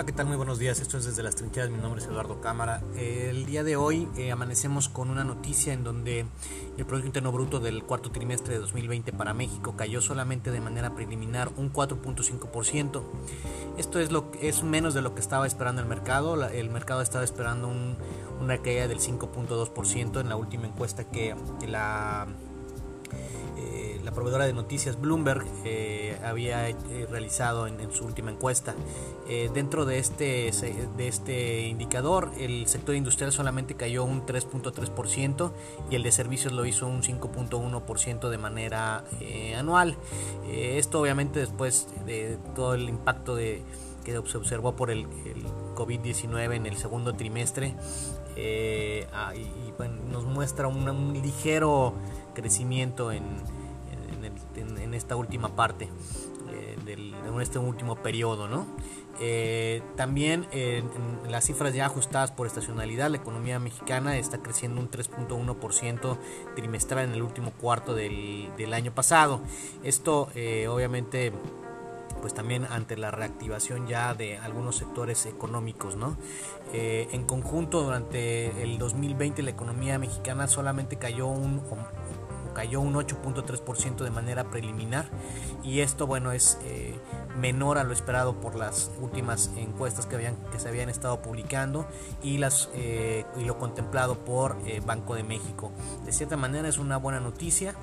¿qué tal? Muy buenos días. Esto es desde las trincheras. Mi nombre es Eduardo Cámara. El día de hoy eh, amanecemos con una noticia en donde el Producto Interno Bruto del cuarto trimestre de 2020 para México cayó solamente de manera preliminar un 4.5%. Esto es, lo, es menos de lo que estaba esperando el mercado. el mercado estaba esperando una caída del 5.2% en la última encuesta que la la proveedora de noticias Bloomberg eh, había eh, realizado en, su última encuesta. Eh, dentro de este, de este indicador, el sector industrial solamente cayó un 3.3% y el de servicios lo hizo un 5.1% de manera anual. esto obviamente después de todo el impacto de, que se observó por el, COVID-19 en el segundo trimestre ah, y, nos muestra un ligero crecimiento en, en, esta última parte, eh, en este último periodo. ¿no? Eh, también en las cifras ya ajustadas por estacionalidad, la economía mexicana está creciendo un 3.1% trimestral en el último cuarto del, del año pasado. Esto eh, obviamente pues también ante la reactivación ya de algunos sectores económicos, ¿no? en conjunto, durante el 2020 la economía mexicana solamente cayó un cayó un 8.3% de manera preliminar y esto bueno es eh, menor a lo esperado por las últimas encuestas que, habían, que se habían estado publicando y, las, eh, y lo contemplado por eh, Banco de México. De cierta manera es una buena noticia.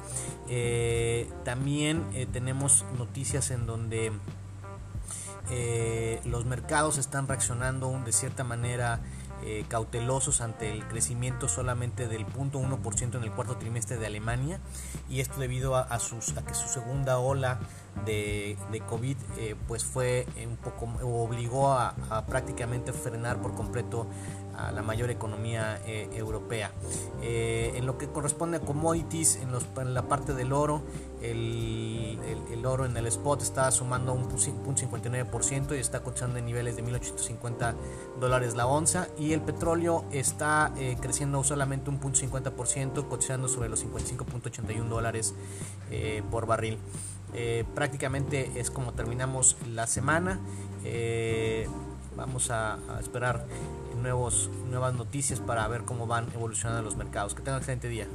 también tenemos noticias en donde los mercados están reaccionando de cierta manera eh, cautelosos ante el crecimiento solamente del 0.1% en el cuarto trimestre de Alemania y esto debido a, sus, a que su segunda ola de, COVID eh, pues fue un poco obligó a, prácticamente frenar por completo a la mayor economía eh, europea. en lo que corresponde a commodities, en, los, la parte del oro, el, el, oro en el spot está sumando un 0.59% y está cotizando en niveles de 1.850 dólares la onza y el petróleo está eh, creciendo solamente un 0.50%, cotizando sobre los 55.81 dólares eh, por barril. Eh, prácticamente es como terminamos la semana. vamos a, a, esperar nuevos, nuevas noticias para ver cómo van evolucionando los mercados. Que tengan un excelente día.